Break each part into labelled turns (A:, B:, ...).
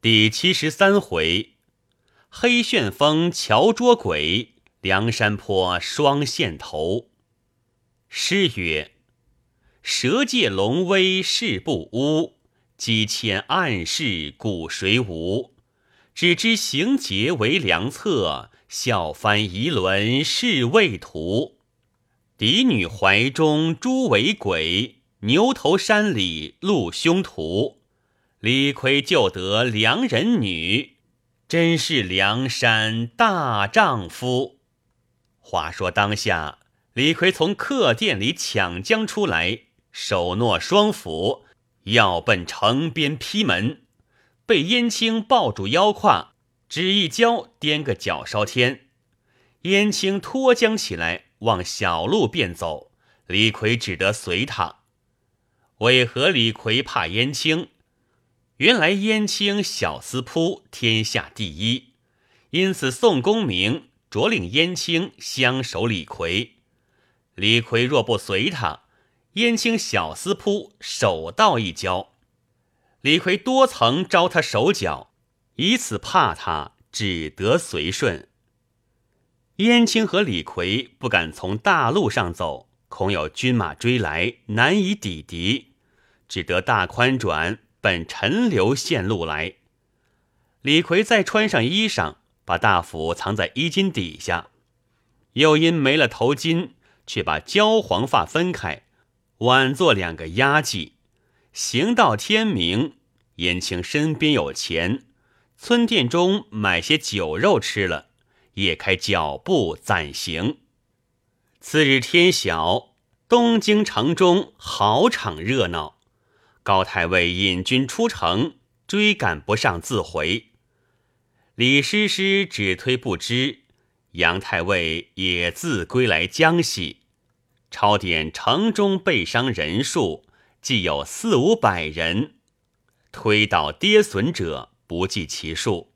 A: 第七十三回，黑旋风桥捉鬼，梁山坡双线头。诗曰：蛇界龙威势不污，机牵暗室古谁无？只知行劫为良策，笑翻疑轮是未图。嫡女怀中诸为鬼，牛头山里露凶徒。李逵救得良人女，真是梁山大丈夫。话说当下，李逵从客店里抢将出来，手握双斧，要奔城边劈门，被燕青抱住腰胯，只一跤颠个脚烧天。燕青脱缰起来，往小路便走，李逵只得随他。为何李逵怕燕青？原来燕青小司扑天下第一，因此宋公明着令燕青相守李逵。李逵若不随他，燕青小司扑手到一交。李逵多曾招他手脚，以此怕他，只得随顺。燕青和李逵不敢从大路上走，恐有军马追来，难以抵敌，只得大宽转。本陈留线路来，李逵再穿上衣裳，把大斧藏在衣襟底下，又因没了头巾，却把焦黄发分开，挽作两个压髻。行到天明，燕青身边有钱，村店中买些酒肉吃了，也开脚步暂行。次日天晓，东京城中好场热闹。高太尉引军出城，追赶不上，自回。李师师只推不知，杨太尉也自归来江西。抄点城中被伤人数，计有四五百人，推倒跌损者不计其数。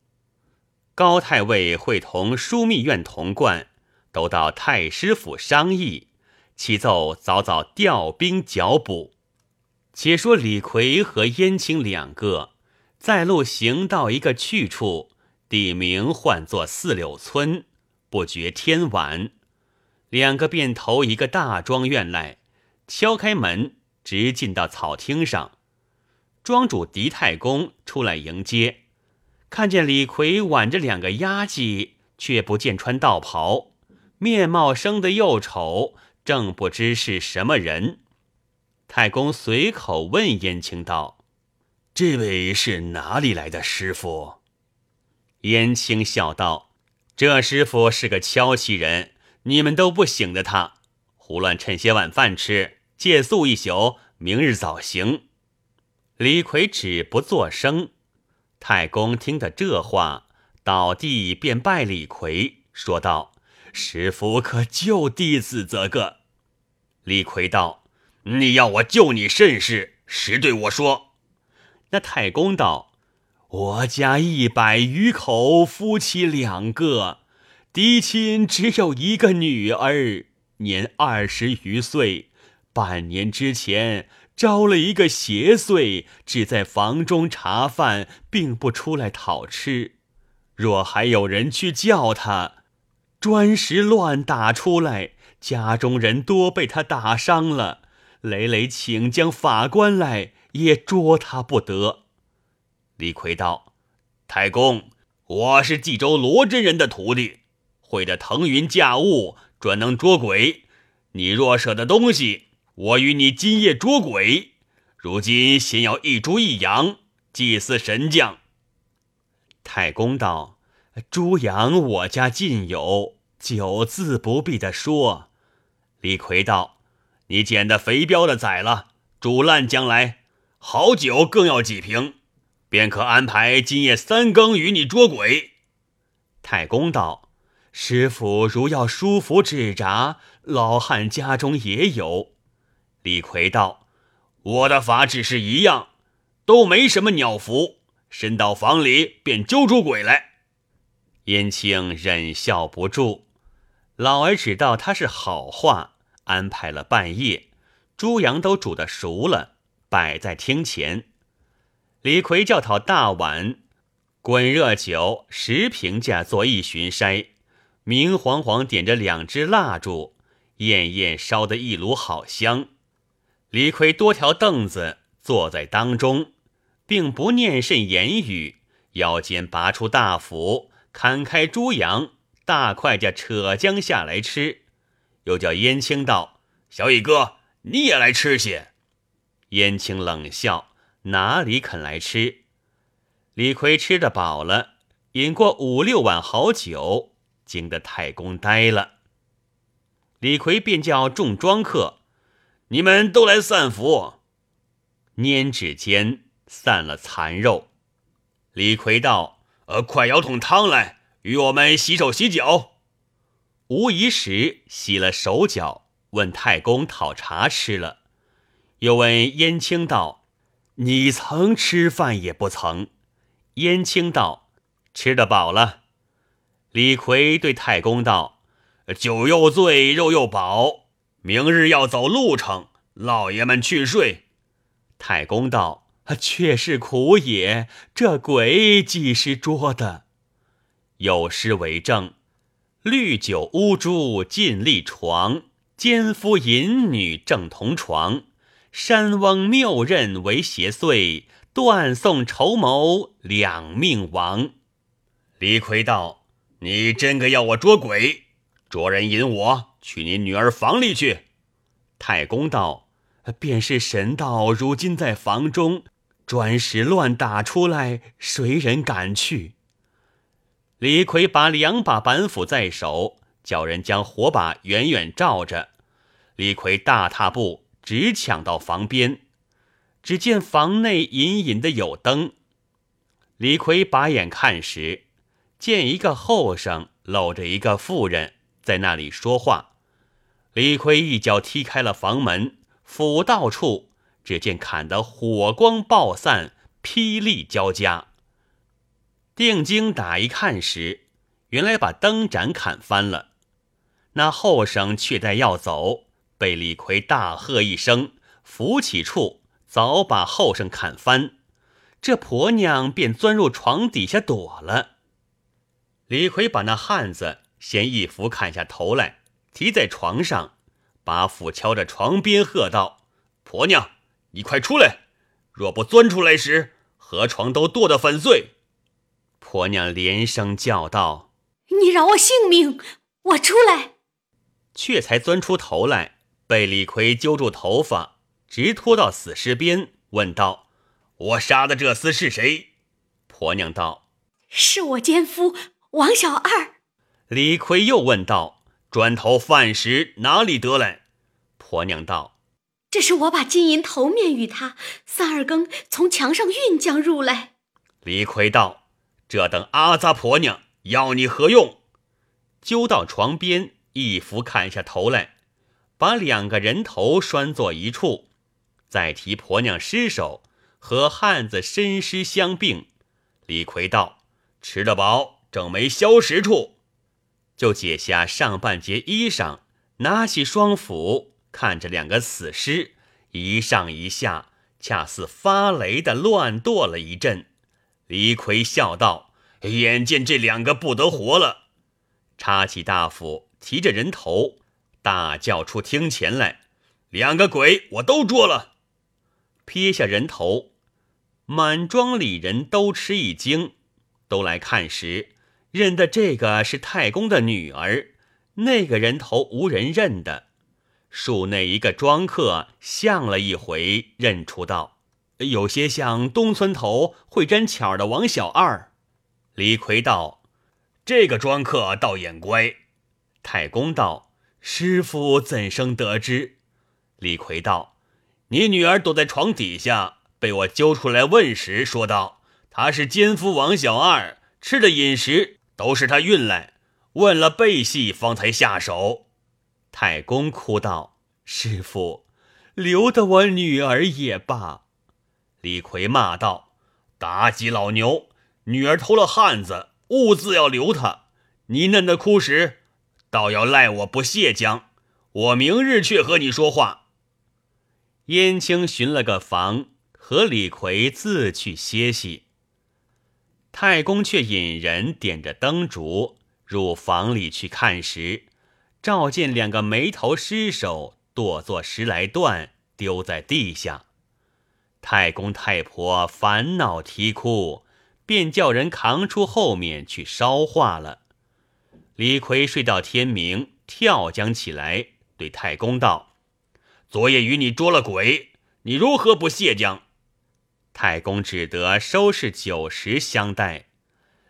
A: 高太尉会同枢密院同贯，都到太师府商议，启奏早早调兵剿捕。且说李逵和燕青两个在路行到一个去处，地名唤作四柳村。不觉天晚，两个便投一个大庄院来，敲开门，直进到草厅上。庄主狄太公出来迎接，看见李逵挽着两个丫髻，却不见穿道袍，面貌生得又丑，正不知是什么人。太公随口问燕青道：“这位是哪里来的师傅？”燕青笑道：“这师傅是个敲旗人，你们都不醒的他，胡乱趁些晚饭吃，借宿一宿，明日早行。”李逵只不作声。太公听得这话，倒地便拜李逵，说道：“师傅可救弟子则个？”李逵道。你要我救你甚事？实对我说。那太公道：“我家一百余口，夫妻两个，嫡亲只有一个女儿，年二十余岁。半年之前招了一个邪祟，只在房中茶饭，并不出来讨吃。若还有人去叫他，砖石乱打出来，家中人多被他打伤了。”累累请将法官来，也捉他不得。李逵道：“太公，我是冀州罗真人的徒弟，会的腾云驾雾，专能捉鬼。你若舍得东西，我与你今夜捉鬼。如今先要一猪一羊祭祀神将。”太公道：“猪羊我家尽有，酒自不必的说。”李逵道。你捡的肥膘的宰了，煮烂将来，好酒更要几瓶，便可安排今夜三更与你捉鬼。太公道：“师傅如要舒服纸扎，老汉家中也有。”李逵道：“我的法只是一样，都没什么鸟符，伸到房里便揪出鬼来。”燕青忍笑不住，老儿只道他是好话。安排了半夜，猪羊都煮得熟了，摆在厅前。李逵叫讨大碗，滚热酒十瓶架做一巡筛，明晃晃点着两支蜡烛，焰焰烧得一炉好香。李逵多条凳子坐在当中，并不念甚言语，腰间拔出大斧，砍开猪羊，大块家扯将下来吃。又叫燕青道：“小乙哥，你也来吃些。”燕青冷笑：“哪里肯来吃？”李逵吃得饱了，饮过五六碗好酒，惊得太公呆了。李逵便叫众庄客。你们都来散福，拈指间散了残肉。李逵道：“呃，快舀桶汤来，与我们洗手洗脚。”无疑时洗了手脚，问太公讨茶吃了，又问燕青道：“你曾吃饭也不曾？”燕青道：“吃得饱了。”李逵对太公道：“酒又醉，肉又饱。”明日要走路程，老爷们去睡。太公道：“却是苦也。这鬼几时捉的？有诗为证：绿酒乌珠尽立床，奸夫淫女正同床。山翁谬认为邪祟，断送筹谋两命亡。”李逵道：“你真个要我捉鬼？捉人引我？”去你女儿房里去。太公道：“便是神道，如今在房中，砖石乱打出来，谁人敢去？”李逵把两把板斧在手，叫人将火把远远照着。李逵大踏步，直抢到房边，只见房内隐隐的有灯。李逵把眼看时，见一个后生搂着一个妇人在那里说话。李逵一脚踢开了房门，斧到处，只见砍得火光爆散，霹雳交加。定睛打一看时，原来把灯盏砍翻了。那后生却待要走，被李逵大喝一声，扶起处，早把后生砍翻。这婆娘便钻入床底下躲了。李逵把那汉子先一斧砍下头来。提在床上，把斧敲着床边，喝道：“婆娘，你快出来！若不钻出来时，河床都剁得粉碎。”婆娘连声叫道：“
B: 你饶我性命，我出来。”
A: 却才钻出头来，被李逵揪住头发，直拖到死尸边，问道：“我杀的这厮是谁？”婆娘道：“
B: 是我奸夫王小二。”
A: 李逵又问道。砖头饭食哪里得来？婆娘道：“
B: 这是我把金银头面与他三二更从墙上运将入来。”
A: 李逵道：“这等阿扎婆娘要你何用？”揪到床边，一斧砍下头来，把两个人头拴作一处，再提婆娘尸首和汉子身尸相并。李逵道：“吃得饱，正没消食处。”就解下上半截衣裳，拿起双斧，看着两个死尸一上一下，恰似发雷的乱剁了一阵。李逵笑道：“眼见这两个不得活了，插起大斧，提着人头，大叫出厅前来：两个鬼我都捉了！撇下人头，满庄里人都吃一惊，都来看时。认得这个是太公的女儿，那个人头无人认得。树内一个庄客相了一回，认出道：“有些像东村头会沾巧的王小二。”李逵道：“这个庄客倒眼乖。”太公道：“师傅怎生得知？”李逵道：“你女儿躲在床底下，被我揪出来问时，说道他是奸夫王小二，吃的饮食。”都是他运来，问了背细，方才下手。太公哭道：“师傅，留得我女儿也罢。”李逵骂道：“妲己老牛，女儿偷了汉子，兀自要留他。你嫩的哭时，倒要赖我不卸将。我明日去和你说话。”燕青寻了个房，和李逵自去歇息。太公却引人点着灯烛入房里去看时，照见两个眉头失手剁作十来段，丢在地下。太公太婆烦恼啼哭，便叫人扛出后面去烧化了。李逵睡到天明，跳将起来，对太公道：“昨夜与你捉了鬼，你如何不谢将？”太公只得收拾酒食相待。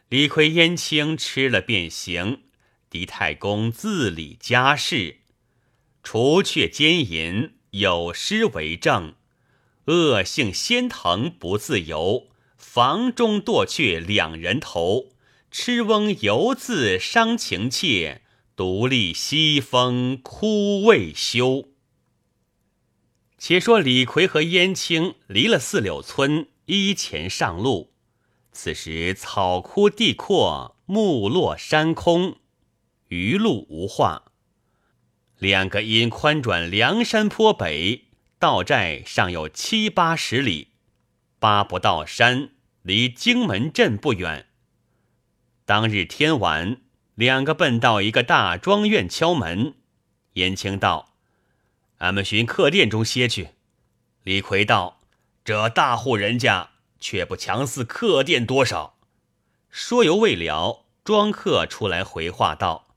A: 李逵、燕青吃了便行，狄太公自理家事，除却奸淫，有诗为证：“恶性仙藤不自由，房中剁却两人头。痴翁犹自伤情切，独立西风哭未休。”且说李逵和燕青离了四柳村，依前上路。此时草枯地阔，木落山空，余路无话。两个因宽转梁山坡北，到寨尚有七八十里，八不到山，离荆门镇不远。当日天晚，两个奔到一个大庄院敲门。燕青道。俺们寻客店中歇去。李逵道：“这大户人家却不强似客店多少。”说犹未了，庄客出来回话道：“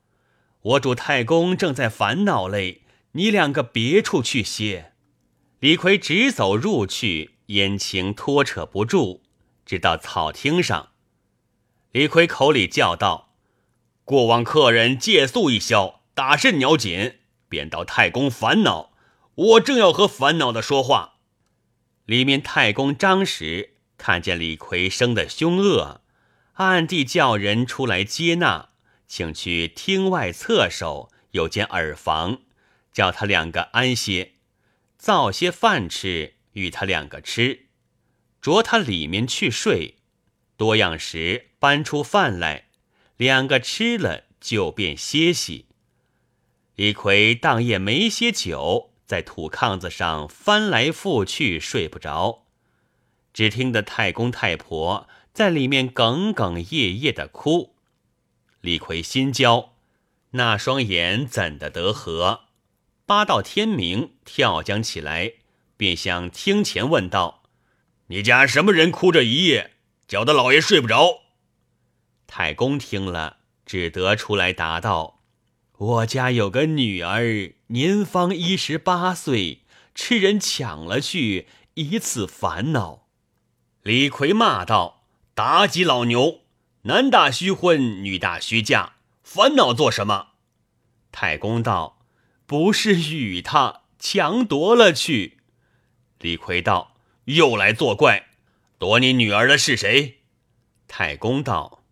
A: 我主太公正在烦恼嘞，你两个别处去歇。”李逵直走入去，燕青拖扯不住，直到草厅上。李逵口里叫道：“过往客人借宿一宵，打甚鸟紧？便道太公烦恼。”我正要和烦恼的说话，里面太公张时看见李逵生的凶恶，暗地叫人出来接纳，请去厅外侧首有间耳房，叫他两个安歇，造些饭吃与他两个吃，着他里面去睡。多样时搬出饭来，两个吃了就便歇息。李逵当夜没歇酒。在土炕子上翻来覆去睡不着，只听得太公太婆在里面哽哽咽咽的哭。李逵心焦，那双眼怎的得合？八到天明，跳将起来，便向厅前问道：“你家什么人哭着一夜，搅得老爷睡不着？”太公听了，只得出来答道。我家有个女儿，年方一十八岁，吃人抢了去，以此烦恼。李逵骂道：“妲己老牛，男大须婚，女大须嫁，烦恼做什么？”太公道：“不是与他强夺了去。”李逵道：“又来作怪，夺你女儿的是谁？”太公道：“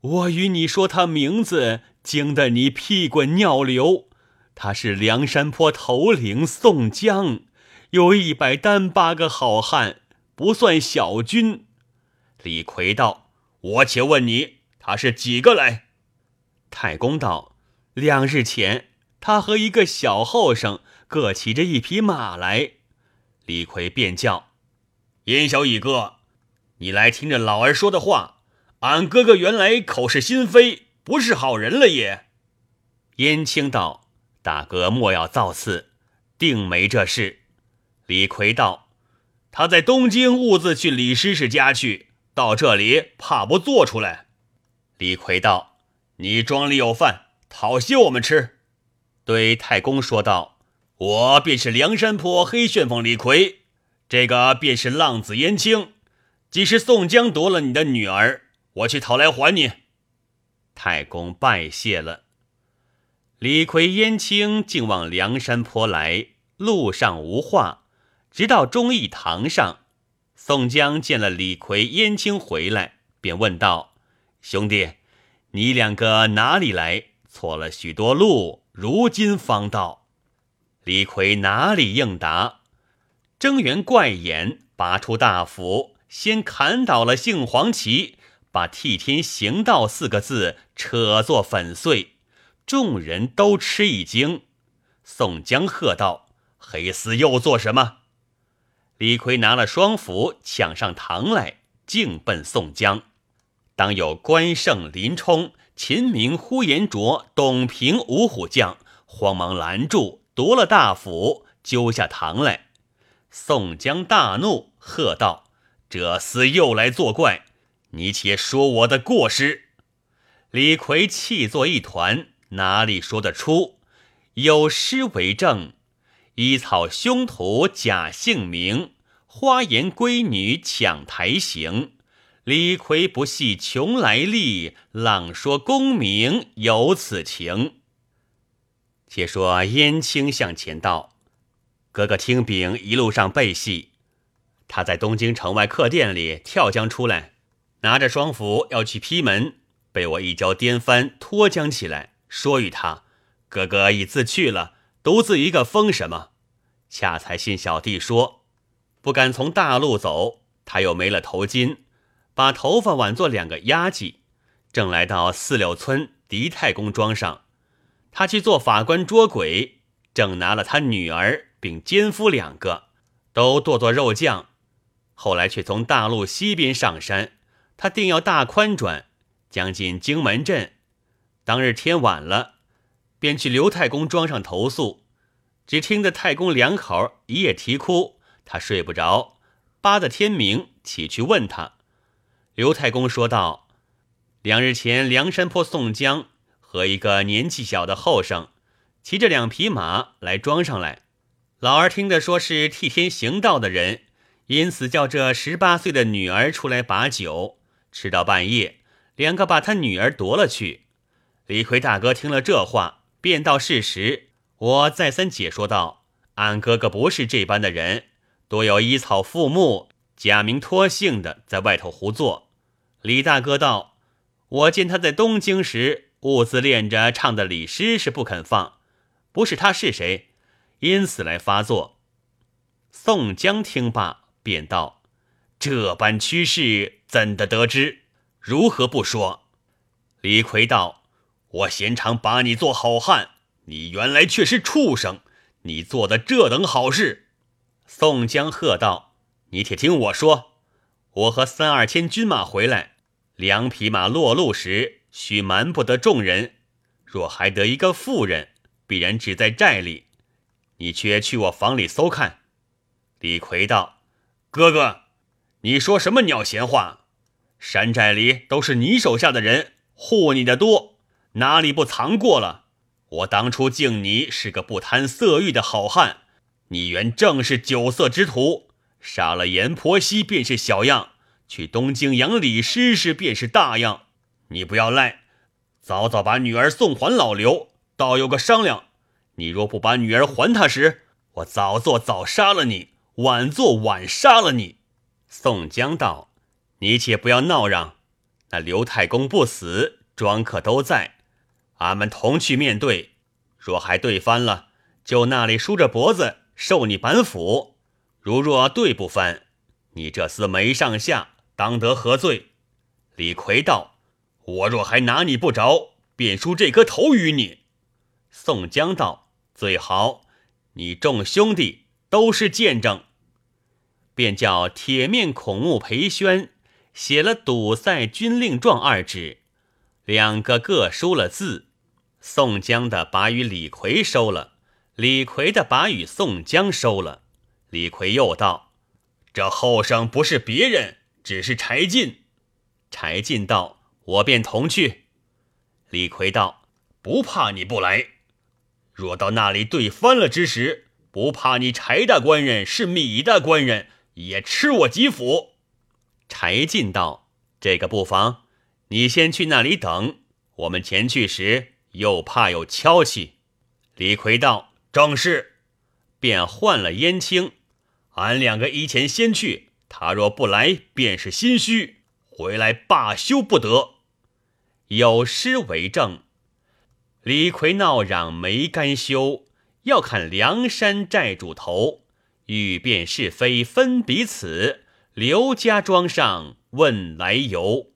A: 我与你说他名字。”惊得你屁滚尿流，他是梁山坡头领宋江，有一百单八个好汉，不算小军。李逵道：“我且问你，他是几个来？”太公道：“两日前，他和一个小后生各骑着一匹马来。”李逵便叫：“燕小乙哥，你来听着老儿说的话。俺哥哥原来口是心非。”不是好人了也。燕青道：“大哥莫要造次，定没这事。”李逵道：“他在东京兀自去李师师家去，到这里怕不做出来。”李逵道：“你庄里有饭，讨些我们吃。”对太公说道：“我便是梁山坡黑旋风李逵，这个便是浪子燕青。既是宋江夺了你的女儿，我去讨来还你。”太公拜谢了。李逵、燕青竟往梁山坡来，路上无话，直到忠义堂上。宋江见了李逵、燕青回来，便问道：“兄弟，你两个哪里来？错了许多路，如今方到。”李逵哪里应答？睁圆怪眼，拔出大斧，先砍倒了杏黄旗。把“替天行道”四个字扯作粉碎，众人都吃一惊。宋江喝道：“黑厮又做什么？”李逵拿了双斧，抢上堂来，径奔宋江。当有关胜、林冲、秦明、呼延灼、董平五虎将，慌忙拦住，夺了大斧，揪下堂来。宋江大怒，喝道：“这厮又来作怪！你且说我的过失。”李逵气作一团，哪里说得出？有诗为证：“依草凶徒假姓名，花颜闺女抢台行。李逵不系穷来历，浪说功名有此情。”且说燕青向前道：“哥哥听禀，一路上背戏，他在东京城外客店里跳江出来，拿着双斧要去劈门。”被我一脚颠翻，脱缰起来，说与他：“哥哥已自去了，独自一个疯什么？”恰才信小弟说，不敢从大路走，他又没了头巾，把头发挽作两个压髻，正来到四柳村狄太公庄上，他去做法官捉鬼，正拿了他女儿并奸夫两个，都剁剁肉酱。后来却从大路西边上山，他定要大宽转。将近荆门镇，当日天晚了，便去刘太公庄上投诉。只听得太公两口一夜啼哭，他睡不着，扒得天明起去问他。刘太公说道：“两日前，梁山坡宋江和一个年纪小的后生，骑着两匹马来庄上来。老儿听得说是替天行道的人，因此叫这十八岁的女儿出来把酒，吃到半夜。”两个把他女儿夺了去。李逵大哥听了这话，便道事实。我再三解说道：“俺哥哥不是这般的人，多有依草附木、假名托姓的，在外头胡作。”李大哥道：“我见他在东京时，兀自练着唱的李诗，是不肯放，不是他是谁？因此来发作。”宋江听罢，便道：“这般趋势，怎的得知？”如何不说？李逵道：“我闲常把你做好汉，你原来却是畜生！你做的这等好事。”宋江喝道：“你且听我说，我和三二千军马回来，两匹马落路时，须瞒不得众人。若还得一个妇人，必然只在寨里。你却去我房里搜看。”李逵道：“哥哥，你说什么鸟闲话？”山寨里都是你手下的人，护你的多，哪里不藏过了？我当初敬你是个不贪色欲的好汉，你原正是酒色之徒，杀了阎婆惜便是小样，去东京养李师师便是大样。你不要赖，早早把女儿送还老刘，倒有个商量。你若不把女儿还他时，我早做早杀了你，晚做晚杀了你。宋江道。你且不要闹嚷，那刘太公不死，庄客都在，俺们同去面对。若还对翻了，就那里梳着脖子受你板斧；如若对不翻，你这厮没上下，当得何罪？李逵道：“我若还拿你不着，便梳这颗头与你。”宋江道：“最好，你众兄弟都是见证。”便叫铁面孔目裴宣。写了“堵塞军令状”二纸，两个各输了字。宋江的把与李逵收了，李逵的把与宋江收了。李逵又道：“这后生不是别人，只是柴进。”柴进道：“我便同去。”李逵道：“不怕你不来，若到那里对翻了之时，不怕你柴大官人是米大官人，也吃我几斧。”柴进道：“这个不妨，你先去那里等，我们前去时又怕有敲气。”李逵道：“正是。”便换了燕青，俺两个依前先去，他若不来，便是心虚，回来罢休不得。有诗为证：“李逵闹嚷没甘休，要看梁山寨主头，欲辨是非分彼此。”刘家庄上问来由，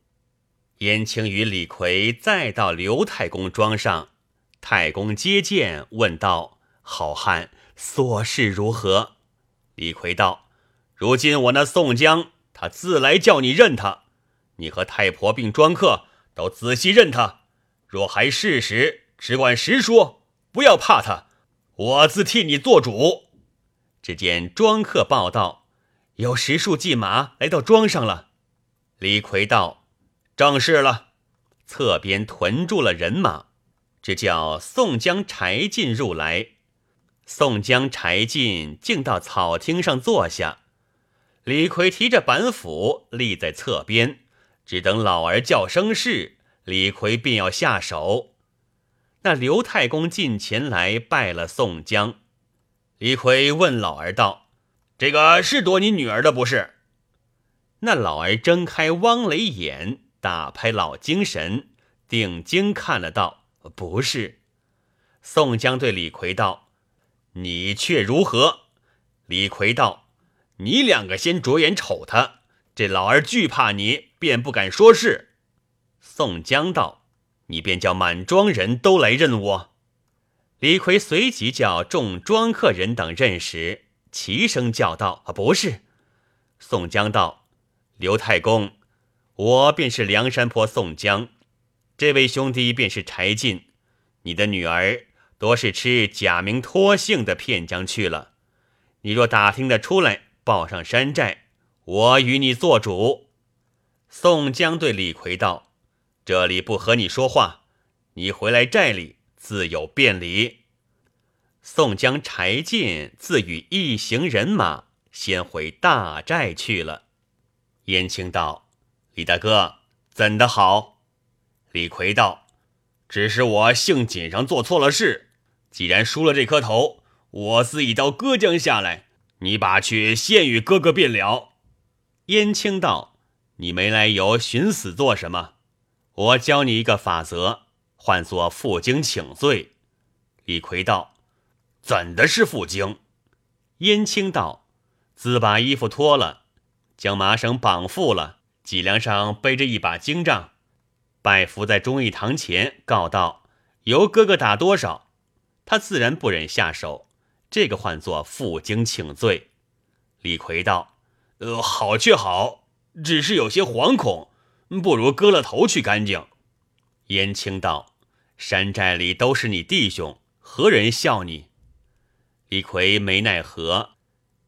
A: 燕青与李逵再到刘太公庄上，太公接见，问道：“好汉所事如何？”李逵道：“如今我那宋江，他自来叫你认他，你和太婆并庄客都仔细认他，若还事实，只管实说，不要怕他，我自替你做主。只见庄客报道，有十数骑马来到庄上了。李逵道：“正是了。”侧边屯住了人马，只叫宋江、柴进入来。宋江、柴进竟到草厅上坐下。李逵提着板斧立在侧边，只等老儿叫声是，李逵便要下手。那刘太公进前来拜了宋江。李逵问老儿道：“这个是夺你女儿的不是？”那老儿睁开汪雷眼，打拍老精神，定睛看了道：“不是。”宋江对李逵道：“你却如何？”李逵道。你两个先着眼瞅他，这老儿惧怕你，便不敢说是。宋江道：“你便叫满庄人都来认我。”李逵随即叫众庄客人等认识，齐声叫道：“啊不是。”宋江道：“刘太公，我便是梁山泊宋江，这位兄弟便是柴进。你的女儿多是吃假名托姓的骗将去了。你若打听得出来。”报上山寨，我与你做主。宋江对李逵道：“这里不和你说话，你回来寨里自有便理。”宋江、柴进自与一行人马先回大寨去了。燕青道：“李大哥怎的好？”李逵道：“只是我姓锦上做错了事，既然输了这颗头，我自一刀割将下来。”你把去献与哥哥便了。燕青道：“你没来由寻死做什么？我教你一个法则，唤作负荆请罪。”李逵道：“怎的是负荆？”燕青道：“自把衣服脱了，将麻绳绑缚了，脊梁上背着一把荆杖，拜伏在忠义堂前，告道：‘由哥哥打多少？’他自然不忍下手。”这个唤作负荆请罪。李逵道：“呃，好却好，只是有些惶恐，不如割了头去干净。”燕青道：“山寨里都是你弟兄，何人笑你？”李逵没奈何，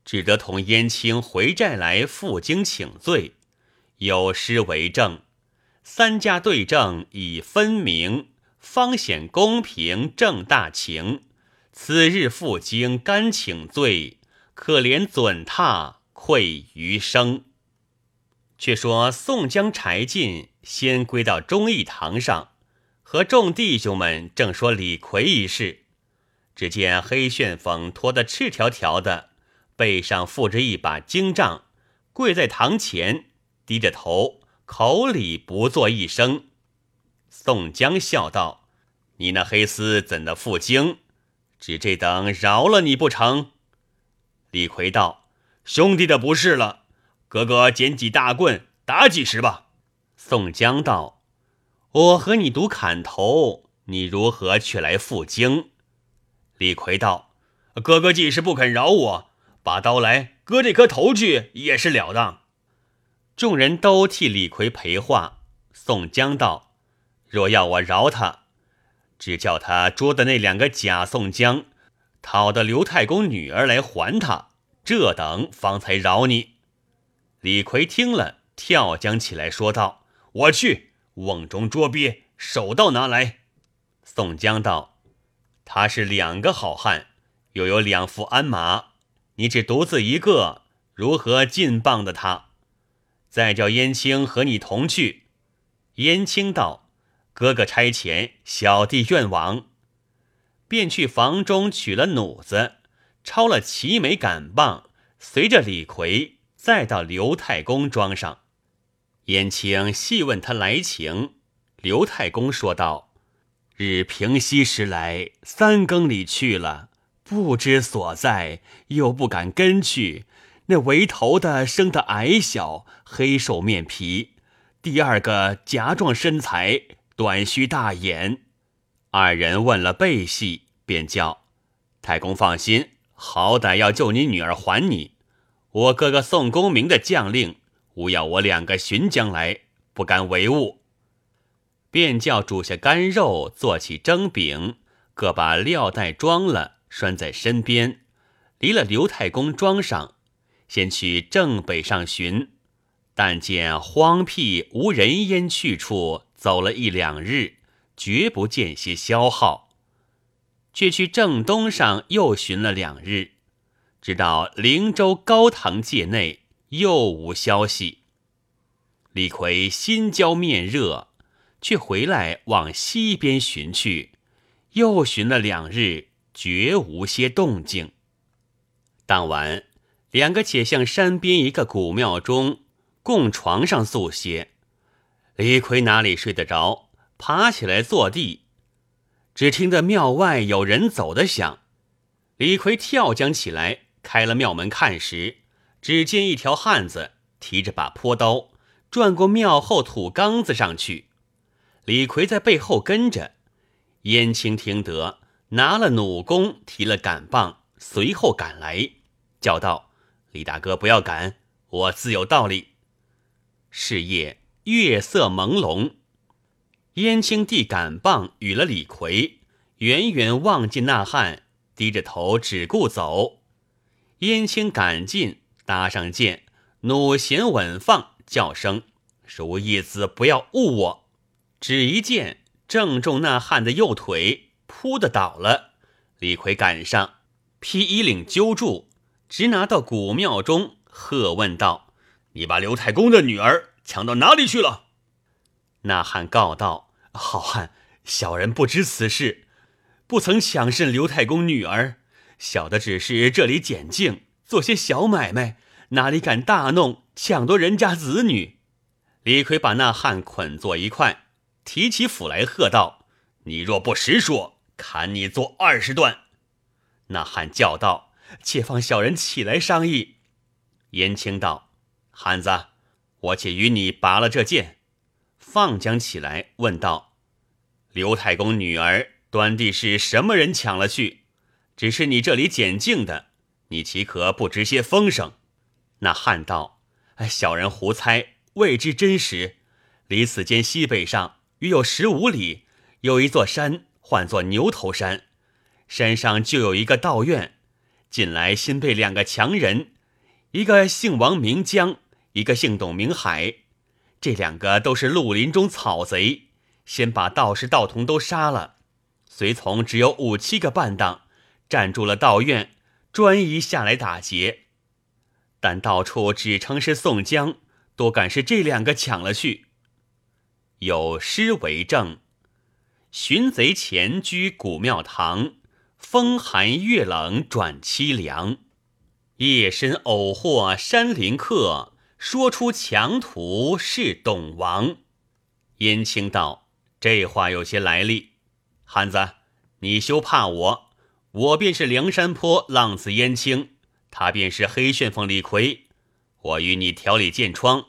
A: 只得同燕青回寨来负荆请罪，有诗为证：“三家对证已分明，方显公平正大情。”此日赴京甘请罪，可怜准榻愧余生。却说宋江、柴进先归到忠义堂上，和众弟兄们正说李逵一事，只见黑旋风拖得赤条条的，背上负着一把荆杖，跪在堂前，低着头，口里不作一声。宋江笑道：“你那黑厮怎的赴京？”只这等饶了你不成？李逵道：“兄弟的不是了，哥哥捡几大棍打几十吧。”宋江道：“我和你赌砍头，你如何却来负荆？”李逵道：“哥哥既是不肯饶我，把刀来割这颗头去也是了当。”众人都替李逵赔话。宋江道：“若要我饶他。”只叫他捉的那两个假宋江，讨得刘太公女儿来还他，这等方才饶你。李逵听了，跳将起来说道：“我去，瓮中捉鳖，手到拿来。”宋江道：“他是两个好汉，又有两副鞍马，你只独自一个，如何进棒的他？再叫燕青和你同去。”燕青道。哥哥差遣，小弟愿往，便去房中取了弩子，抄了齐眉杆棒，随着李逵，再到刘太公庄上。燕青细问他来情，刘太公说道：“日平西时来，三更里去了，不知所在，又不敢跟去。那围头的生得矮小，黑瘦面皮；第二个夹壮身材。”短须大眼，二人问了背细，便叫太公放心，好歹要救你女儿还你。我哥哥宋公明的将令，勿要我两个寻将来，不敢违误。便叫煮下干肉，做起蒸饼，各把料袋装了，拴在身边，离了刘太公庄上，先去正北上寻。但见荒僻无人烟去处，走了一两日，绝不见些消耗。却去正东上又寻了两日，直到灵州高堂界内，又无消息。李逵心焦面热，却回来往西边寻去，又寻了两日，绝无些动静。当晚，两个且向山边一个古庙中供床上宿歇。李逵哪里睡得着，爬起来坐地。只听得庙外有人走的响，李逵跳将起来，开了庙门看时，只见一条汉子提着把坡刀，转过庙后土缸子上去。李逵在背后跟着，燕青听得，拿了弩弓，提了杆棒，随后赶来，叫道：“李大哥不要赶，我自有道理。”是夜月色朦胧。燕青递杆棒与了李逵，远远望见那汉低着头只顾走。燕青赶进，搭上箭，弩弦稳放，叫声：“如意子不要误我！”只一箭正中那汉的右腿，扑的倒了。李逵赶上，披衣领揪住，直拿到古庙中，喝问道：“你把刘太公的女儿抢到哪里去了？”那汉告道：“好汉，小人不知此事，不曾抢甚刘太公女儿。小的只是这里捡净，做些小买卖，哪里敢大弄，抢夺人家子女？”李逵把那汉捆作一块，提起斧来，喝道：“你若不实说，砍你做二十段！”那汉叫道：“且放小人起来商议。”燕青道：“汉子，我且与你拔了这剑。”放将起来，问道：“刘太公女儿端地是什么人抢了去？只是你这里捡净的，你岂可不知些风声？”那汉道：“哎，小人胡猜，未知真实。离此间西北上约有十五里，有一座山，唤作牛头山。山上就有一个道院，近来新被两个强人，一个姓王名江，一个姓董名海。”这两个都是绿林中草贼，先把道士道童都杀了，随从只有五七个半当，占住了道院，专一下来打劫。但到处只称是宋江，多敢是这两个抢了去。有诗为证：寻贼前居古庙堂，风寒月冷转凄凉，夜深偶获山林客。说出强徒是董王，燕青道：“这话有些来历。汉子，你休怕我，我便是梁山坡浪子燕青，他便是黑旋风李逵。我与你调理剑窗，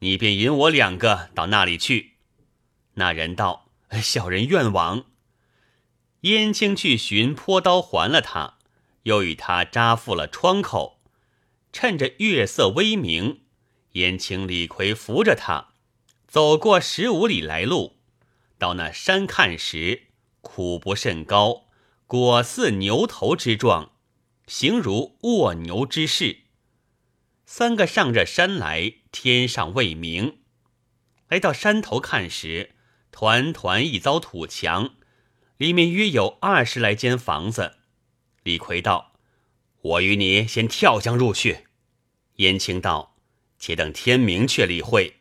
A: 你便引我两个到那里去。”那人道：“小人愿往。”燕青去寻坡刀还了他，又与他扎缚了窗口，趁着月色微明。燕青、李逵扶着他，走过十五里来路，到那山看时，苦不甚高，果似牛头之状，形如卧牛之势。三个上着山来，天上未明。来到山头看时，团团一遭土墙，里面约有二十来间房子。李逵道：“我与你先跳江入去。”燕青道。且等天明却理会。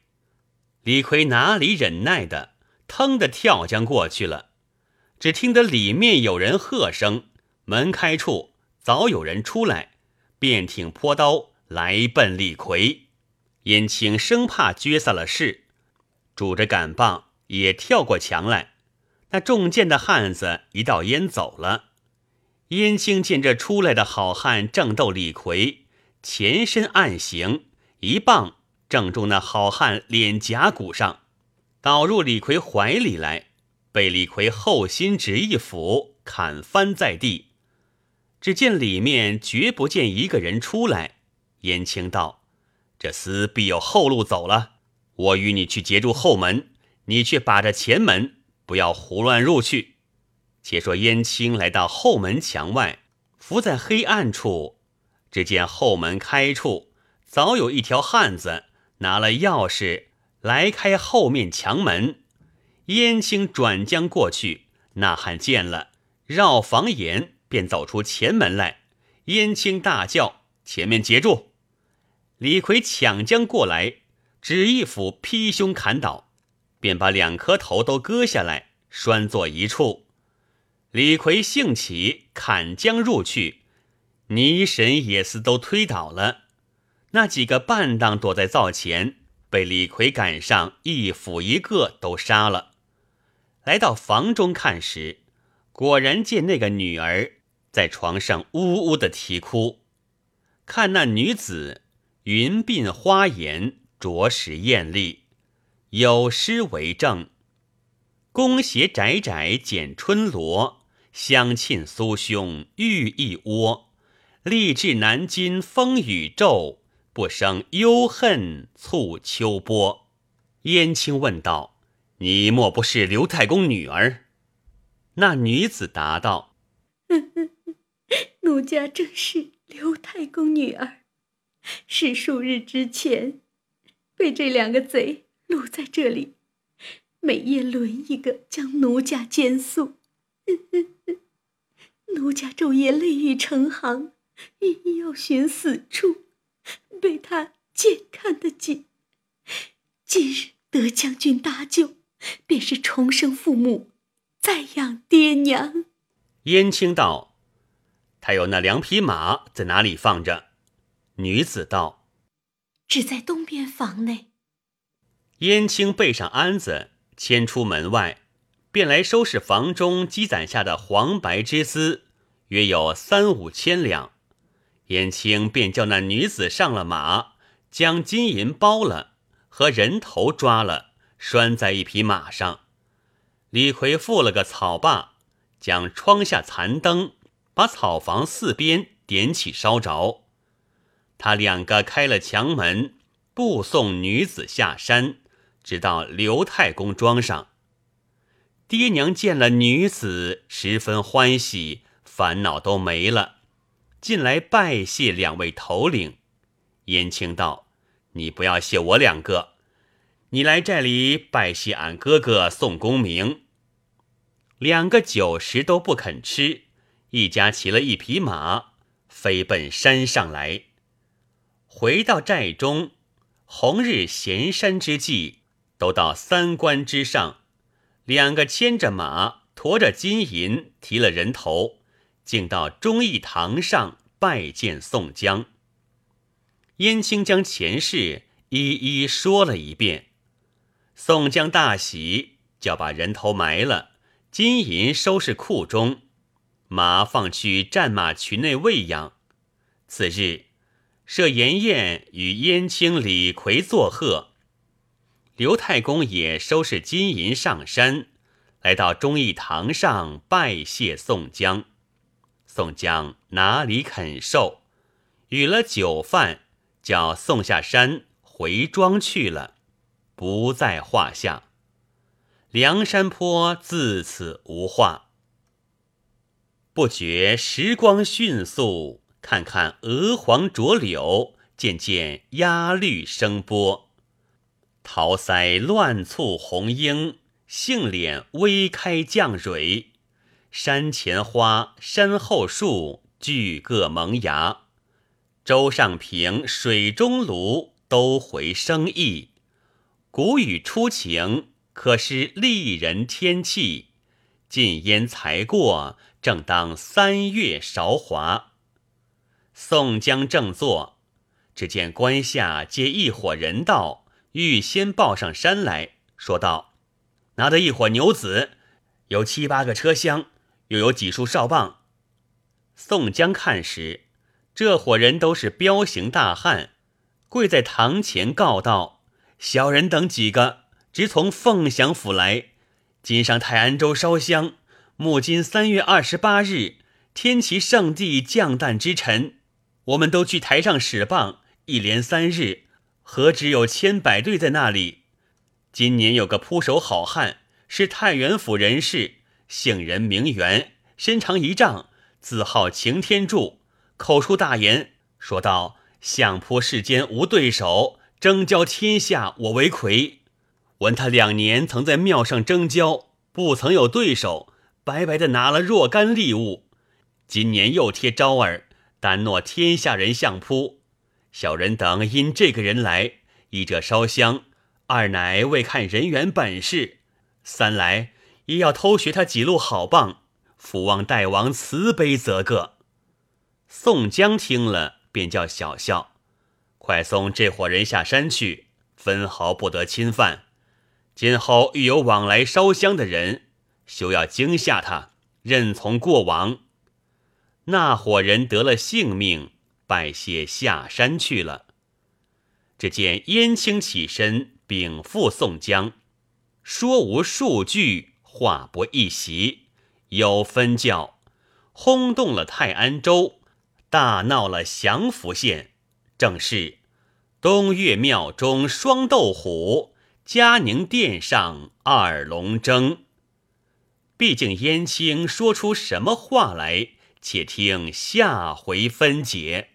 A: 李逵哪里忍耐的，腾的跳江过去了。只听得里面有人喝声，门开处早有人出来，便挺坡刀来奔李逵。燕青生怕撅撒了事，拄着杆棒也跳过墙来。那中箭的汉子一道烟走了。燕青见这出来的好汉正斗李逵，前身暗行。一棒正中那好汉脸颊骨上，倒入李逵怀里来，被李逵后心指一斧砍翻在地。只见里面绝不见一个人出来。燕青道：“这厮必有后路走了，我与你去截住后门，你却把着前门，不要胡乱入去。”且说燕青来到后门墙外，伏在黑暗处，只见后门开处，早有一条汉子拿了钥匙来开后面墙门。燕青转将过去，那汉见了，绕房檐便走出前门来。燕青大叫：“前面截住！”李逵抢将过来，只一斧劈胸砍倒，便把两颗头都割下来，拴作一处。李逵兴起，砍将入去，泥神也似都推倒了。那几个半当躲在灶前，被李逵赶上，一斧一个都杀了。来到房中看时，果然见那个女儿在床上呜呜的啼哭。看那女子云鬓花颜，着实艳丽，有诗为证：“弓斜窄窄剪春罗。”香沁酥胸玉一窝，立志南京风雨骤，不生忧恨促秋波。燕青问道：“你莫不是刘太公女儿？”那女子答道：“
B: 奴家正是刘太公女儿，是数日之前被这两个贼掳在这里，每夜轮一个将奴家奸宿。”奴家昼夜泪雨成行，一要寻死处，被他见看得紧。今日得将军搭救，便是重生父母，再养爹娘。
A: 燕青道：“他有那两匹马在哪里放着？”女子道：“
B: 只在东边房内。”
A: 燕青背上鞍子，牵出门外。便来收拾房中积攒下的黄白之资，约有三五千两。燕青便叫那女子上了马，将金银包了，和人头抓了，拴在一匹马上。李逵付了个草把，将窗下残灯，把草房四边点起烧着。他两个开了墙门，步送女子下山，直到刘太公庄上。爹娘见了女子，十分欢喜，烦恼都没了，进来拜谢两位头领。燕青道：“你不要谢我两个，你来寨里拜谢俺哥哥宋公明。”两个酒食都不肯吃，一家骑了一匹马，飞奔山上来。回到寨中，红日闲山之际，都到三关之上。两个牵着马，驮着金银，提了人头，竟到忠义堂上拜见宋江。燕青将前事一一说了一遍，宋江大喜，叫把人头埋了，金银收拾库中，马放去战马群内喂养。次日，设筵宴与燕青、李逵作贺。刘太公也收拾金银上山，来到忠义堂上拜谢宋江。宋江哪里肯受，与了酒饭，叫送下山回庄去了，不在话下。梁山坡自此无话。不觉时光迅速，看看鹅黄浊柳，渐渐鸦绿生波。桃腮乱簇红英，杏脸微开绛蕊。山前花，山后树，俱各萌芽。舟上平，水中芦，都回生意。谷雨初晴，可是丽人天气。禁烟才过，正当三月韶华。宋江正坐，只见关下接一伙人到。预先报上山来说道：“拿得一伙牛子，有七八个车厢，又有几束哨棒。”宋江看时，这伙人都是彪形大汉，跪在堂前告道：“小人等几个直从凤翔府来，今上泰安州烧香。目今三月二十八日，天齐圣地降诞之辰，我们都去台上使棒，一连三日。”何止有千百队在那里？今年有个扑手好汉，是太原府人士，姓任名元，身长一丈，字号擎天柱，口出大言，说道：“相扑世间无对手，争交天下我为魁。”闻他两年曾在庙上争交，不曾有对手，白白的拿了若干利物。今年又贴招儿，单诺天下人相扑。小人等因这个人来，一者烧香，二乃为看人缘本事，三来也要偷学他几路好棒，福望大王慈悲则个。宋江听了，便叫小笑，快送这伙人下山去，分毫不得侵犯。今后遇有往来烧香的人，休要惊吓他，任从过往。那伙人得了性命，拜谢下山去了。只见燕青起身禀赋宋江，说无数句，话不一席，有分教，轰动了泰安州，大闹了降福县，正是东岳庙中双斗虎。嘉宁殿上二龙争，毕竟燕青说出什么话来？且听下回分解。